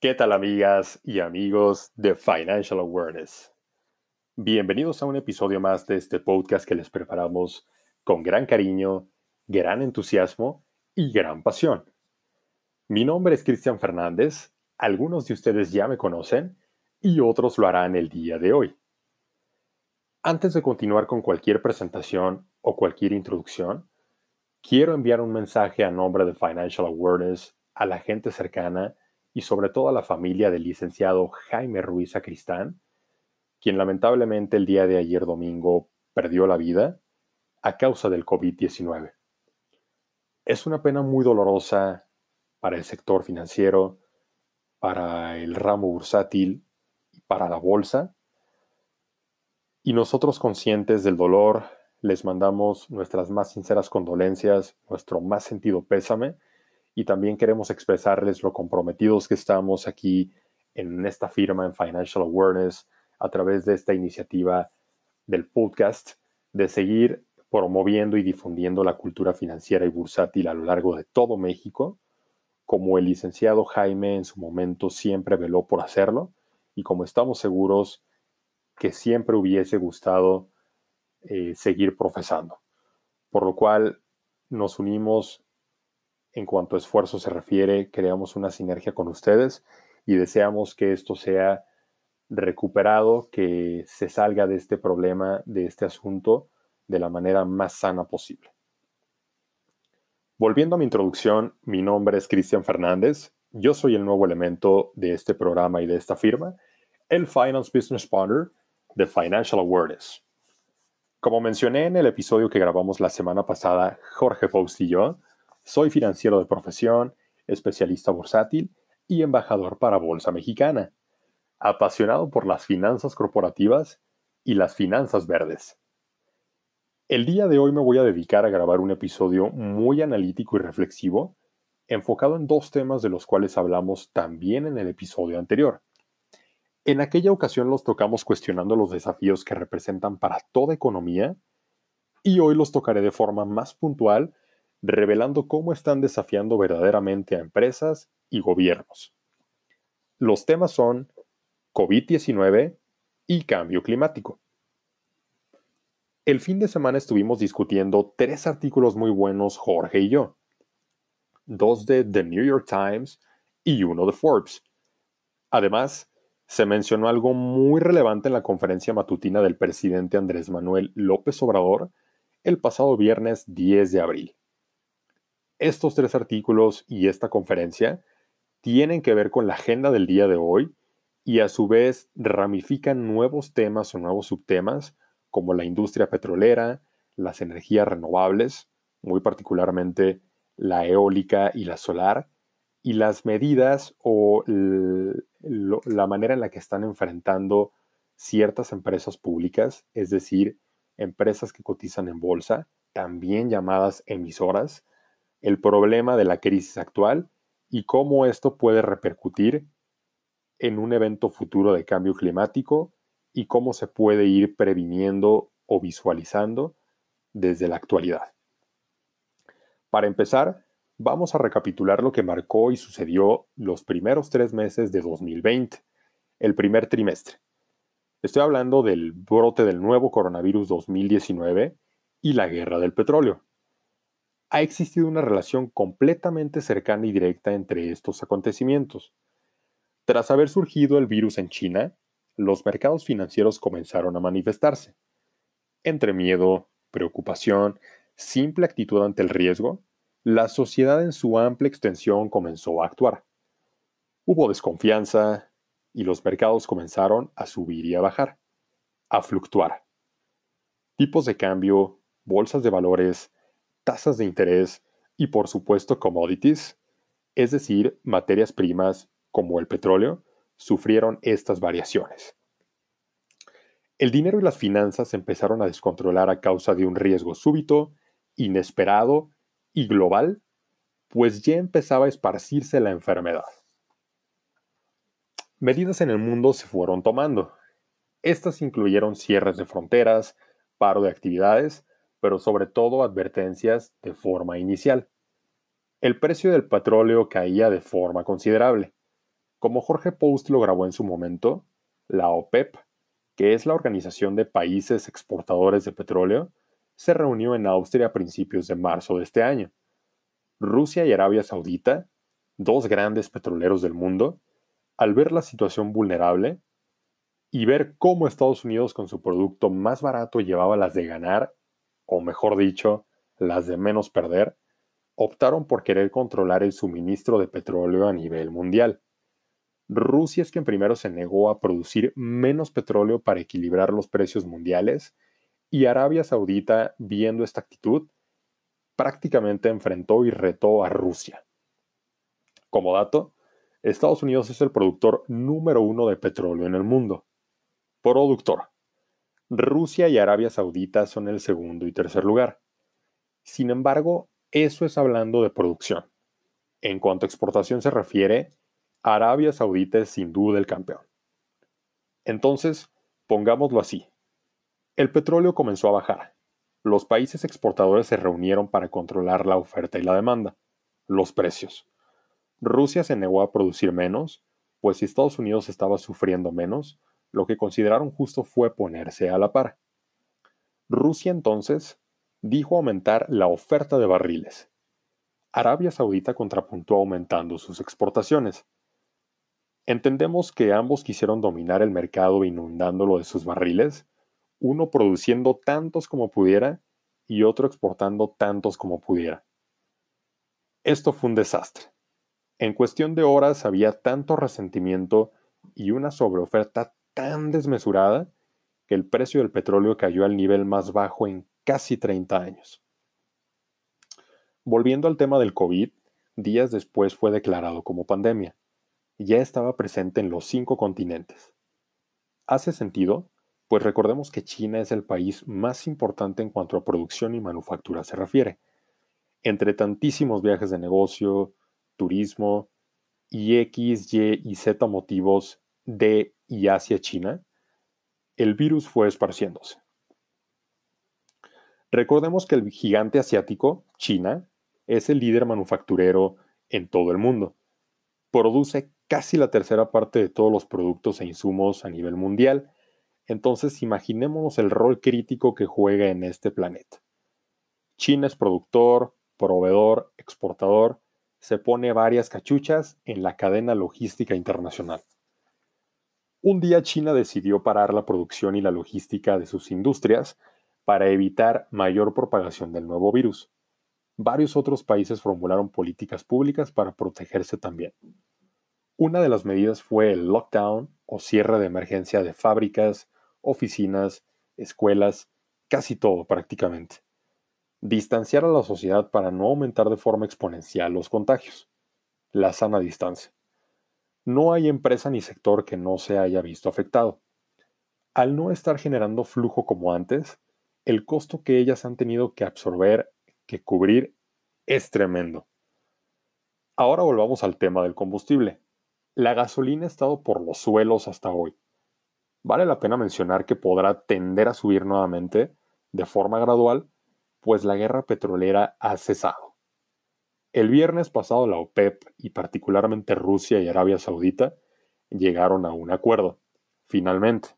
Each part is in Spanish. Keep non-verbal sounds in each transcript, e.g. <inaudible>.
¿Qué tal amigas y amigos de Financial Awareness? Bienvenidos a un episodio más de este podcast que les preparamos con gran cariño, gran entusiasmo y gran pasión. Mi nombre es Cristian Fernández, algunos de ustedes ya me conocen y otros lo harán el día de hoy. Antes de continuar con cualquier presentación o cualquier introducción, quiero enviar un mensaje a nombre de Financial Awareness a la gente cercana y sobre todo a la familia del licenciado Jaime Ruiz Acristán, quien lamentablemente el día de ayer domingo perdió la vida a causa del COVID-19. Es una pena muy dolorosa para el sector financiero, para el ramo bursátil para la bolsa. Y nosotros conscientes del dolor, les mandamos nuestras más sinceras condolencias, nuestro más sentido pésame y también queremos expresarles lo comprometidos que estamos aquí en esta firma en Financial Awareness a través de esta iniciativa del podcast de seguir promoviendo y difundiendo la cultura financiera y bursátil a lo largo de todo México, como el licenciado Jaime en su momento siempre veló por hacerlo y como estamos seguros que siempre hubiese gustado eh, seguir profesando. Por lo cual nos unimos en cuanto a esfuerzo se refiere, creamos una sinergia con ustedes y deseamos que esto sea recuperado, que se salga de este problema, de este asunto, de la manera más sana posible. Volviendo a mi introducción, mi nombre es Cristian Fernández, yo soy el nuevo elemento de este programa y de esta firma, el Finance Business Partner de Financial Awareness. Como mencioné en el episodio que grabamos la semana pasada, Jorge Faust y yo, soy financiero de profesión, especialista bursátil y embajador para Bolsa Mexicana, apasionado por las finanzas corporativas y las finanzas verdes. El día de hoy me voy a dedicar a grabar un episodio muy analítico y reflexivo, enfocado en dos temas de los cuales hablamos también en el episodio anterior. En aquella ocasión los tocamos cuestionando los desafíos que representan para toda economía y hoy los tocaré de forma más puntual revelando cómo están desafiando verdaderamente a empresas y gobiernos. Los temas son COVID-19 y cambio climático. El fin de semana estuvimos discutiendo tres artículos muy buenos Jorge y yo. Dos de The New York Times y uno de Forbes. Además, se mencionó algo muy relevante en la conferencia matutina del presidente Andrés Manuel López Obrador el pasado viernes 10 de abril. Estos tres artículos y esta conferencia tienen que ver con la agenda del día de hoy y a su vez ramifican nuevos temas o nuevos subtemas como la industria petrolera, las energías renovables, muy particularmente la eólica y la solar, y las medidas o la manera en la que están enfrentando ciertas empresas públicas, es decir, empresas que cotizan en bolsa, también llamadas emisoras, el problema de la crisis actual y cómo esto puede repercutir en un evento futuro de cambio climático y cómo se puede ir previniendo o visualizando desde la actualidad. Para empezar, vamos a recapitular lo que marcó y sucedió los primeros tres meses de 2020, el primer trimestre. Estoy hablando del brote del nuevo coronavirus 2019 y la guerra del petróleo ha existido una relación completamente cercana y directa entre estos acontecimientos. Tras haber surgido el virus en China, los mercados financieros comenzaron a manifestarse. Entre miedo, preocupación, simple actitud ante el riesgo, la sociedad en su amplia extensión comenzó a actuar. Hubo desconfianza y los mercados comenzaron a subir y a bajar, a fluctuar. Tipos de cambio, bolsas de valores, tasas de interés y por supuesto commodities, es decir, materias primas como el petróleo, sufrieron estas variaciones. El dinero y las finanzas empezaron a descontrolar a causa de un riesgo súbito, inesperado y global, pues ya empezaba a esparcirse la enfermedad. Medidas en el mundo se fueron tomando. Estas incluyeron cierres de fronteras, paro de actividades pero sobre todo advertencias de forma inicial. El precio del petróleo caía de forma considerable. Como Jorge Post lo grabó en su momento, la OPEP, que es la Organización de Países Exportadores de Petróleo, se reunió en Austria a principios de marzo de este año. Rusia y Arabia Saudita, dos grandes petroleros del mundo, al ver la situación vulnerable y ver cómo Estados Unidos con su producto más barato llevaba las de ganar, o mejor dicho, las de menos perder, optaron por querer controlar el suministro de petróleo a nivel mundial. Rusia es quien primero se negó a producir menos petróleo para equilibrar los precios mundiales y Arabia Saudita, viendo esta actitud, prácticamente enfrentó y retó a Rusia. Como dato, Estados Unidos es el productor número uno de petróleo en el mundo. Productor. Rusia y Arabia Saudita son el segundo y tercer lugar. Sin embargo, eso es hablando de producción. En cuanto a exportación se refiere, Arabia Saudita es sin duda el campeón. Entonces, pongámoslo así. El petróleo comenzó a bajar. Los países exportadores se reunieron para controlar la oferta y la demanda, los precios. Rusia se negó a producir menos, pues si Estados Unidos estaba sufriendo menos, lo que consideraron justo fue ponerse a la par. Rusia entonces dijo aumentar la oferta de barriles. Arabia Saudita contrapuntó aumentando sus exportaciones. Entendemos que ambos quisieron dominar el mercado inundándolo de sus barriles, uno produciendo tantos como pudiera y otro exportando tantos como pudiera. Esto fue un desastre. En cuestión de horas había tanto resentimiento y una sobreoferta tan desmesurada que el precio del petróleo cayó al nivel más bajo en casi 30 años. Volviendo al tema del COVID, días después fue declarado como pandemia. Ya estaba presente en los cinco continentes. ¿Hace sentido? Pues recordemos que China es el país más importante en cuanto a producción y manufactura se refiere. Entre tantísimos viajes de negocio, turismo y X, Y y Z motivos de y hacia China, el virus fue esparciéndose. Recordemos que el gigante asiático, China, es el líder manufacturero en todo el mundo. Produce casi la tercera parte de todos los productos e insumos a nivel mundial, entonces imaginémonos el rol crítico que juega en este planeta. China es productor, proveedor, exportador, se pone varias cachuchas en la cadena logística internacional. Un día China decidió parar la producción y la logística de sus industrias para evitar mayor propagación del nuevo virus. Varios otros países formularon políticas públicas para protegerse también. Una de las medidas fue el lockdown o cierre de emergencia de fábricas, oficinas, escuelas, casi todo prácticamente. Distanciar a la sociedad para no aumentar de forma exponencial los contagios. La sana distancia. No hay empresa ni sector que no se haya visto afectado. Al no estar generando flujo como antes, el costo que ellas han tenido que absorber, que cubrir, es tremendo. Ahora volvamos al tema del combustible. La gasolina ha estado por los suelos hasta hoy. Vale la pena mencionar que podrá tender a subir nuevamente de forma gradual, pues la guerra petrolera ha cesado. El viernes pasado la OPEP y particularmente Rusia y Arabia Saudita llegaron a un acuerdo, finalmente.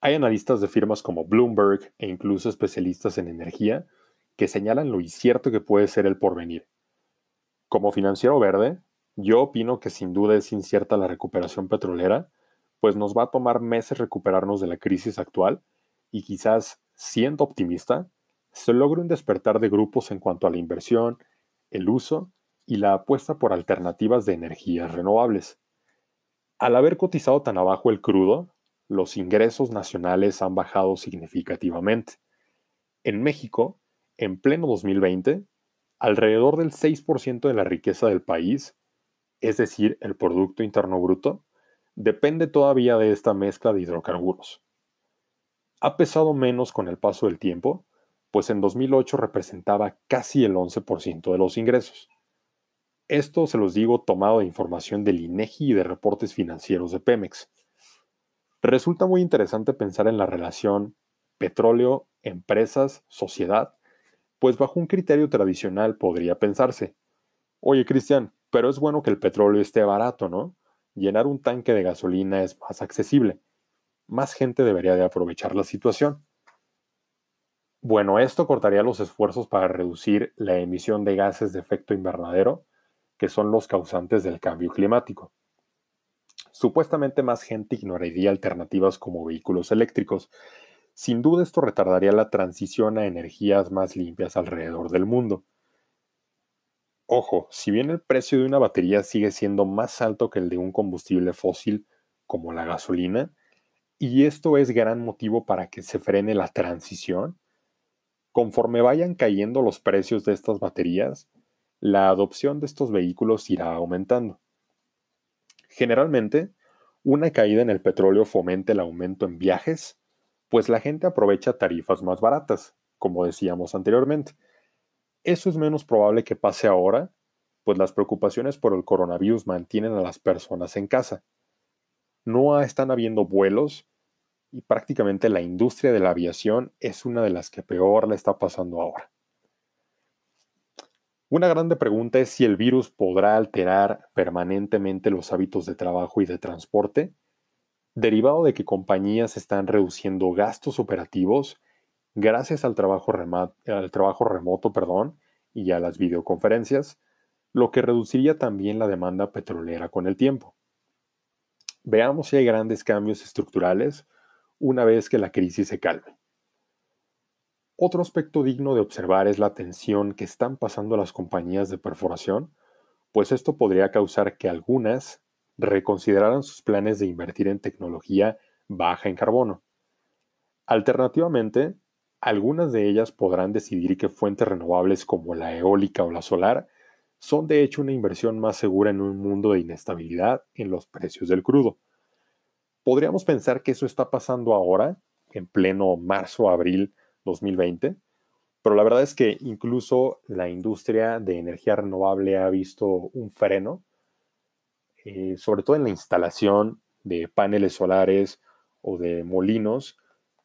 Hay analistas de firmas como Bloomberg e incluso especialistas en energía que señalan lo incierto que puede ser el porvenir. Como financiero verde, yo opino que sin duda es incierta la recuperación petrolera, pues nos va a tomar meses recuperarnos de la crisis actual y quizás, siendo optimista, se logre un despertar de grupos en cuanto a la inversión, el uso y la apuesta por alternativas de energías renovables. Al haber cotizado tan abajo el crudo, los ingresos nacionales han bajado significativamente. En México, en pleno 2020, alrededor del 6% de la riqueza del país, es decir, el Producto Interno Bruto, depende todavía de esta mezcla de hidrocarburos. Ha pesado menos con el paso del tiempo, pues en 2008 representaba casi el 11% de los ingresos. Esto se los digo tomado de información del INEGI y de reportes financieros de Pemex. Resulta muy interesante pensar en la relación petróleo, empresas, sociedad, pues bajo un criterio tradicional podría pensarse, oye Cristian, Pero es bueno que el petróleo esté barato, ¿no? Llenar un tanque de gasolina es más accesible. Más gente debería de aprovechar la situación. Bueno, esto cortaría los esfuerzos para reducir la emisión de gases de efecto invernadero, que son los causantes del cambio climático. Supuestamente más gente ignoraría alternativas como vehículos eléctricos. Sin duda esto retardaría la transición a energías más limpias alrededor del mundo. Ojo, si bien el precio de una batería sigue siendo más alto que el de un combustible fósil como la gasolina, y esto es gran motivo para que se frene la transición, Conforme vayan cayendo los precios de estas baterías, la adopción de estos vehículos irá aumentando. Generalmente, una caída en el petróleo fomenta el aumento en viajes, pues la gente aprovecha tarifas más baratas, como decíamos anteriormente. Eso es menos probable que pase ahora, pues las preocupaciones por el coronavirus mantienen a las personas en casa. No están habiendo vuelos y prácticamente la industria de la aviación es una de las que peor le está pasando ahora. Una grande pregunta es si el virus podrá alterar permanentemente los hábitos de trabajo y de transporte, derivado de que compañías están reduciendo gastos operativos gracias al trabajo, al trabajo remoto perdón, y a las videoconferencias, lo que reduciría también la demanda petrolera con el tiempo. Veamos si hay grandes cambios estructurales una vez que la crisis se calme. Otro aspecto digno de observar es la tensión que están pasando las compañías de perforación, pues esto podría causar que algunas reconsideraran sus planes de invertir en tecnología baja en carbono. Alternativamente, algunas de ellas podrán decidir que fuentes renovables como la eólica o la solar son de hecho una inversión más segura en un mundo de inestabilidad en los precios del crudo. Podríamos pensar que eso está pasando ahora, en pleno marzo, abril 2020, pero la verdad es que incluso la industria de energía renovable ha visto un freno, eh, sobre todo en la instalación de paneles solares o de molinos.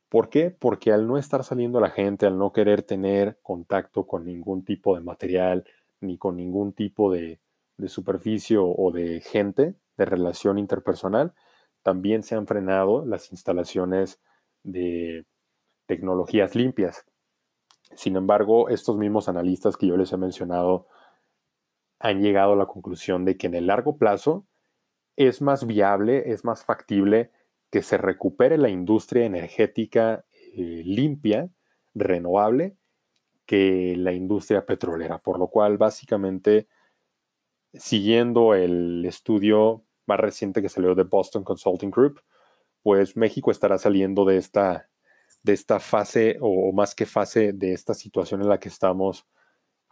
¿Por qué? Porque al no estar saliendo la gente, al no querer tener contacto con ningún tipo de material, ni con ningún tipo de, de superficie o de gente, de relación interpersonal, también se han frenado las instalaciones de tecnologías limpias. Sin embargo, estos mismos analistas que yo les he mencionado han llegado a la conclusión de que en el largo plazo es más viable, es más factible que se recupere la industria energética eh, limpia, renovable, que la industria petrolera. Por lo cual, básicamente, siguiendo el estudio más reciente que salió de Boston Consulting Group, pues México estará saliendo de esta, de esta fase, o, más que fase, de esta situación en la que estamos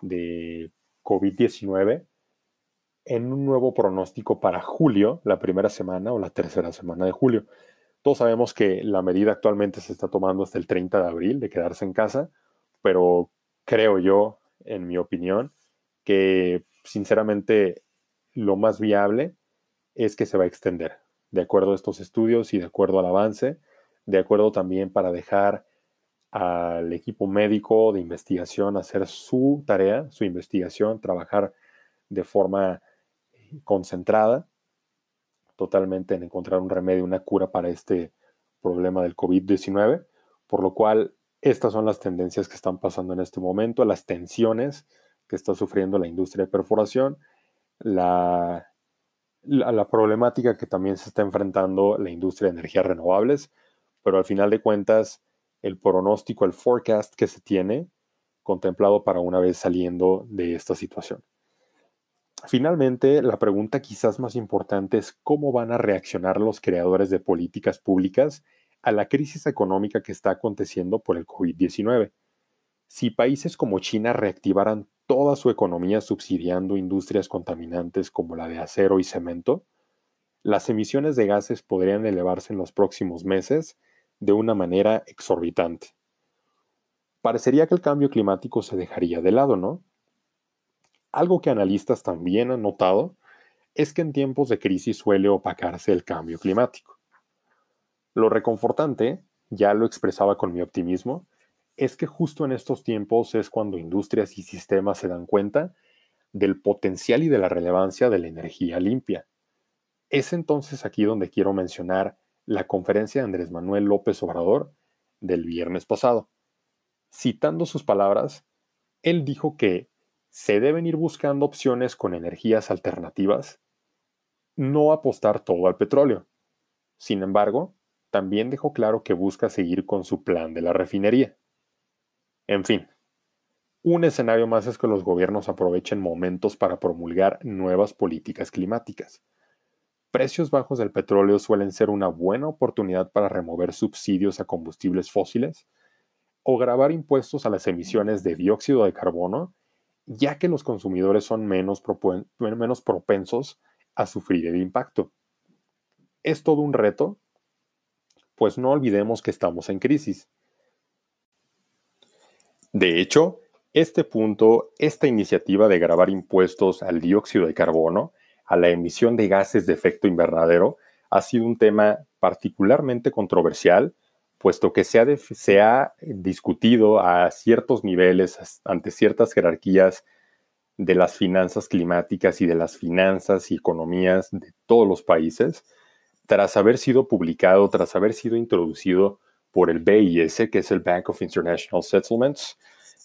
de COVID-19 en un nuevo pronóstico para julio, la primera semana o la tercera semana de julio. Todos sabemos que la medida actualmente se está tomando hasta el 30 de abril de quedarse en casa, pero creo yo, en mi opinión, que sinceramente lo más viable es que se va a extender, de acuerdo a estos estudios y de acuerdo al avance, de acuerdo también para dejar al equipo médico de investigación hacer su tarea, su investigación, trabajar de forma eh, concentrada, totalmente en encontrar un remedio, una cura para este problema del COVID-19, por lo cual estas son las tendencias que están pasando en este momento, las tensiones que está sufriendo la industria de perforación, la la, problemática que también se está enfrentando la industria de energías renovables, pero al final de cuentas, el pronóstico, el forecast que se tiene contemplado para una vez saliendo de esta situación. Finalmente, la pregunta quizás más importante es cómo van a reaccionar los creadores de políticas públicas a la crisis económica que está aconteciendo por el COVID-19. Si países como China reactivaran toda su economía subsidiando industrias contaminantes como la de acero y cemento, las emisiones de gases podrían elevarse en los próximos meses de una manera exorbitante. Parecería que el cambio climático se dejaría de lado, ¿no? Algo que analistas también han notado es que en tiempos de crisis suele opacarse el cambio climático. Lo reconfortante, ya lo expresaba con mi optimismo, es que justo en estos tiempos es cuando industrias y sistemas se dan cuenta del potencial y de la relevancia de la energía limpia. Es entonces aquí donde quiero mencionar la conferencia de Andrés Manuel López Obrador del viernes pasado. Citando sus palabras, él dijo que se deben ir buscando opciones con energías alternativas, no apostar todo al petróleo. Sin embargo, también dejó claro que busca seguir con su plan de la refinería. En fin, un escenario más es que los gobiernos aprovechen momentos para promulgar nuevas políticas climáticas. Precios bajos del petróleo suelen ser una buena oportunidad para remover subsidios a combustibles fósiles o grabar impuestos a las emisiones de dióxido de carbono, ya que los consumidores son menos, menos propensos a sufrir el impacto. Es todo un reto, pues no olvidemos que estamos en crisis. De hecho, este punto, esta iniciativa de grabar impuestos al dióxido de carbono, a la emisión de gases de efecto invernadero, ha sido un tema particularmente controversial, puesto que se ha, se ha discutido a ciertos niveles, ante ciertas jerarquías de las finanzas climáticas y de las finanzas y economías de todos los países, tras haber sido publicado, tras haber sido introducido por el BIS, que es el Bank of International Settlements,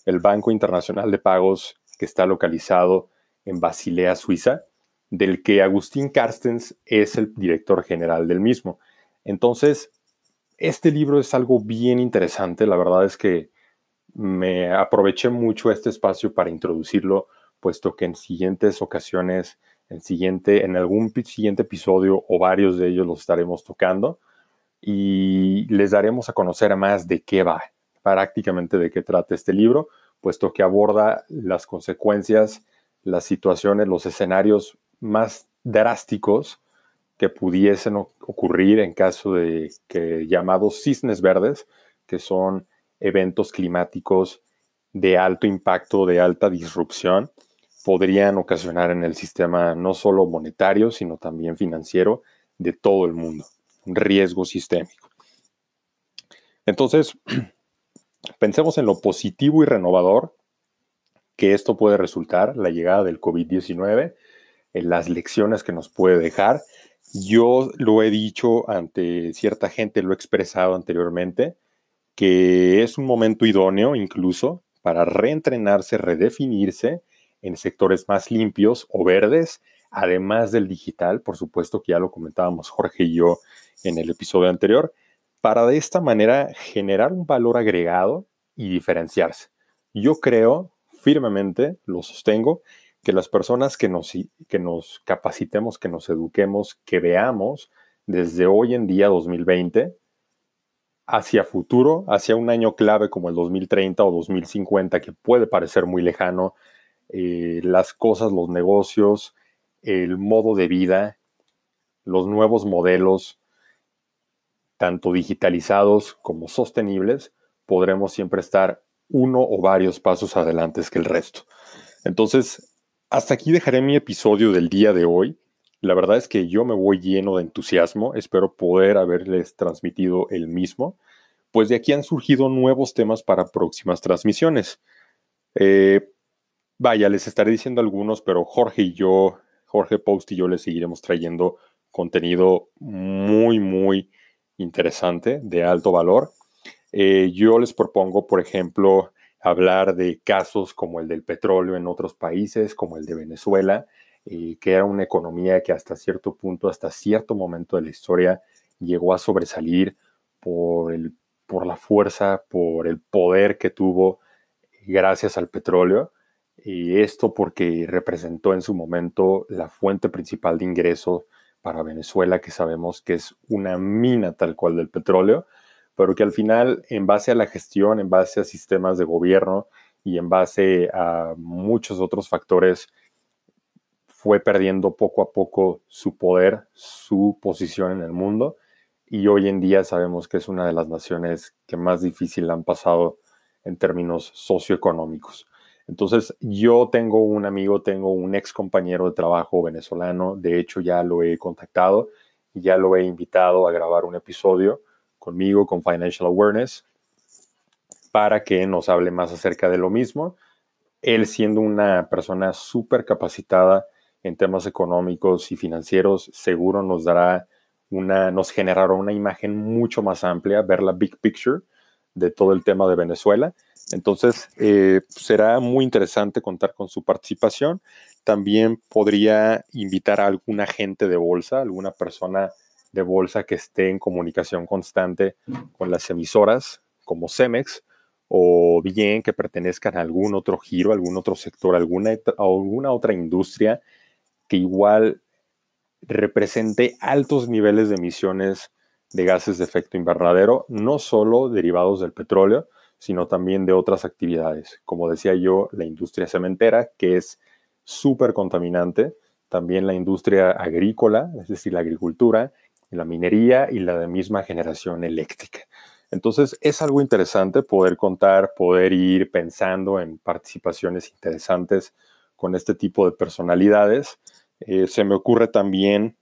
el Banco Internacional de Pagos que está localizado en Basilea, Suiza, del que Agustín Carstens es el director general del mismo. Entonces, este libro es algo bien interesante, la verdad es que me aproveché mucho este espacio para introducirlo, puesto que en siguientes ocasiones, en, siguiente, en algún siguiente episodio o varios de ellos los estaremos tocando y les daremos a conocer más de qué va, prácticamente de qué trata este libro, puesto que aborda las consecuencias, las situaciones, los escenarios más drásticos que pudiesen ocurrir en caso de que llamados cisnes verdes, que son eventos climáticos de alto impacto, de alta disrupción, podrían ocasionar en el sistema no solo monetario, sino también financiero de todo el mundo. Riesgo sistémico. Entonces, <clears throat> Pensemos en lo positivo y renovador que esto puede resultar, la llegada del COVID-19, en las lecciones que nos puede dejar. Yo lo he dicho ante cierta gente, lo he expresado anteriormente, que es un momento idóneo incluso para reentrenarse, redefinirse en sectores más limpios o verdes, además del digital, por supuesto que ya lo comentábamos Jorge y yo en el episodio anterior, para de esta manera generar un valor agregado y diferenciarse. Yo creo firmemente, lo sostengo, que las personas que nos, que nos capacitemos, que nos eduquemos, que veamos desde hoy en día 2020 hacia futuro, hacia un año clave como el 2030 o 2050, que puede parecer muy lejano, eh, las cosas, los negocios, el modo de vida, los nuevos modelos, tanto digitalizados como sostenibles, podremos siempre estar uno o varios pasos adelante que el resto. Entonces, hasta aquí dejaré mi episodio del día de hoy. La verdad es que yo me voy lleno de entusiasmo, espero poder haberles transmitido el mismo, pues de aquí han surgido nuevos temas para próximas transmisiones. Eh, vaya, les estaré diciendo algunos, pero Jorge y yo, Jorge Post y yo les seguiremos trayendo contenido muy, muy interesante, de alto valor. Eh, yo les propongo, por ejemplo, hablar de casos como el del petróleo en otros países, como el de Venezuela, eh, que era una economía que hasta cierto punto, hasta cierto momento de la historia, llegó a sobresalir por, el, por la fuerza, por el poder que tuvo gracias al petróleo. Y esto porque representó en su momento la fuente principal de ingreso para Venezuela, que sabemos que es una mina tal cual del petróleo, pero que al final, en base a la gestión, en base a sistemas de gobierno y en base a muchos otros factores, fue perdiendo poco a poco su poder, su posición en el mundo, y hoy en día sabemos que es una de las naciones que más difícil han pasado en términos socioeconómicos. Entonces, yo tengo un amigo, tengo un ex compañero de trabajo venezolano, de hecho ya lo he contactado y ya lo he invitado a grabar un episodio conmigo, con Financial Awareness, para que nos hable más acerca de lo mismo. él siendo una persona súper capacitada en temas económicos y financieros, seguro nos dará una, nos generará una imagen mucho más amplia, ver la big picture de todo el tema de Venezuela. Entonces, eh, será muy interesante contar con su participación. También podría invitar a alguna agente de bolsa, alguna persona de bolsa que esté en comunicación constante con las emisoras como Cemex o bien que pertenezcan a algún otro giro, algún otro sector, alguna, alguna otra industria que igual represente altos niveles de emisiones de gases de efecto invernadero, no solo derivados del petróleo, sino también de otras actividades. Como decía yo, la industria cementera, que es súper contaminante, también la industria agrícola, es decir, la agricultura, la minería y la de misma generación eléctrica. Entonces es algo interesante poder contar, poder ir pensando en participaciones interesantes con este tipo de personalidades. Eh, se me ocurre también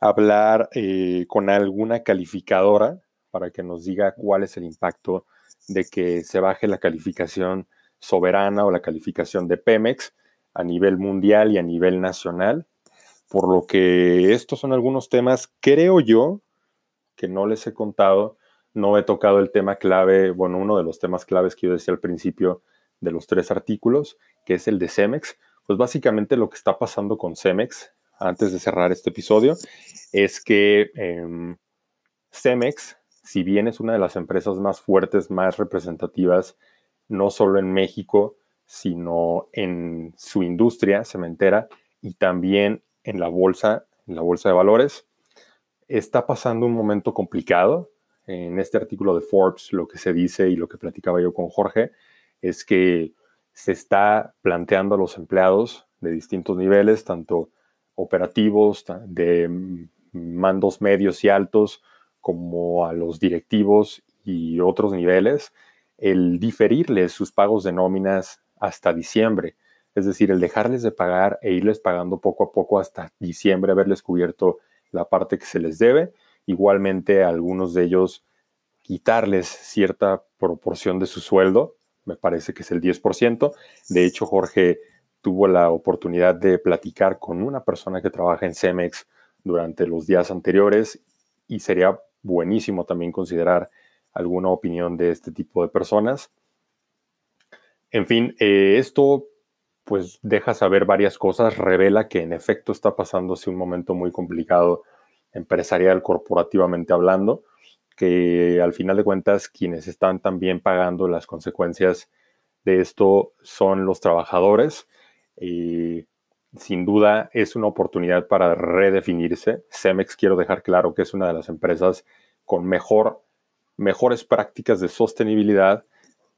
hablar eh, con alguna calificadora para que nos diga cuál es el impacto de que se baje la calificación soberana o la calificación de Pemex a nivel mundial y a nivel nacional. Por lo que estos son algunos temas, creo yo, que no les he contado, no he tocado el tema clave, bueno, uno de los temas claves que yo decía al principio de los tres artículos, que es el de Cemex. Pues básicamente lo que está pasando con Cemex, antes de cerrar este episodio, es que em, Cemex, si bien es una de las empresas más fuertes, más representativas, no solo en México, sino en su industria cementera y también en la bolsa, en la bolsa de valores, está pasando un momento complicado. En este artículo de Forbes, lo que se dice y lo que platicaba yo con Jorge es que se está planteando a los empleados de distintos niveles, tanto operativos, de mandos medios y altos, como a los directivos y otros niveles, el diferirles sus pagos de nóminas hasta diciembre. Es decir, el dejarles de pagar e irles pagando poco a poco hasta diciembre, haberles cubierto la parte que se les debe. Igualmente, a algunos de ellos quitarles cierta proporción de su sueldo, me parece que es el 10%. De hecho, Jorge tuvo la oportunidad de platicar con una persona que trabaja en Cemex durante los días anteriores y sería buenísimo también considerar alguna opinión de este tipo de personas. En fin, eh, esto pues deja saber varias cosas, revela que en efecto está pasándose un momento muy complicado empresarial, corporativamente hablando, que al final de cuentas quienes están también pagando las consecuencias de esto son los trabajadores. Sin duda es una oportunidad para redefinirse. Cemex quiero dejar claro que es una de las empresas con mejor, mejores prácticas de sostenibilidad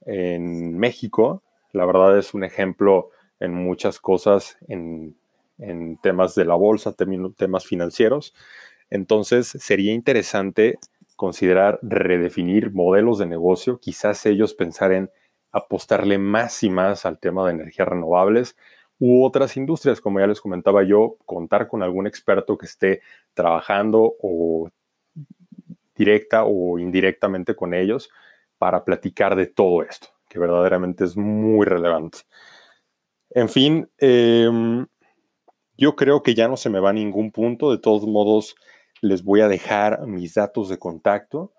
en México. La verdad es un ejemplo en muchas cosas, en, temas de la bolsa, temas financieros. Entonces sería interesante considerar redefinir modelos de negocio, quizás ellos pensar en apostarle más y más al tema de energías renovables u otras industrias, como ya les comentaba yo, contar con algún experto que esté trabajando o directa o indirectamente con ellos para platicar de todo esto, que verdaderamente es muy relevante. En fin, em, yo creo que ya no se me va a ningún punto. De todos modos, les voy a dejar mis datos de contacto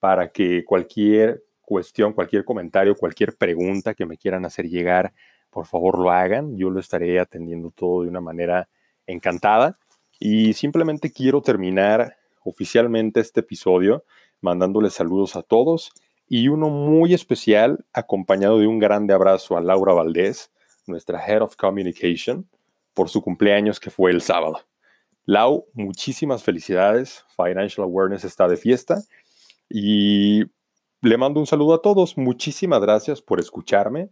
para que cualquier cuestión, cualquier comentario, cualquier pregunta que me quieran hacer llegar, por favor lo hagan. Yo lo estaré atendiendo todo de una manera encantada. Y simplemente quiero terminar oficialmente este episodio mandándoles saludos a todos y uno muy especial acompañado de un grande abrazo a Laura Valdés, nuestra Head of Communication, por su cumpleaños que fue el sábado. Lau, muchísimas felicidades. Financial Awareness está de fiesta. Y le mando un saludo a todos. Muchísimas gracias por escucharme.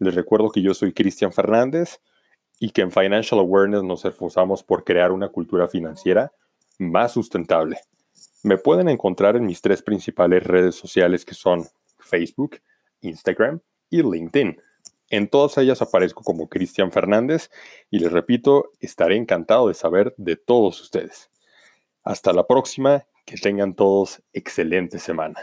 Les recuerdo que yo soy Cristian Fernández y que en Financial Awareness nos esforzamos por crear una cultura financiera más sustentable. Me pueden encontrar en mis tres principales redes sociales que son Facebook, Instagram y LinkedIn. En todas ellas aparezco como Cristian Fernández y les repito, estaré encantado de saber de todos ustedes. Hasta la próxima, que tengan todos excelente semana.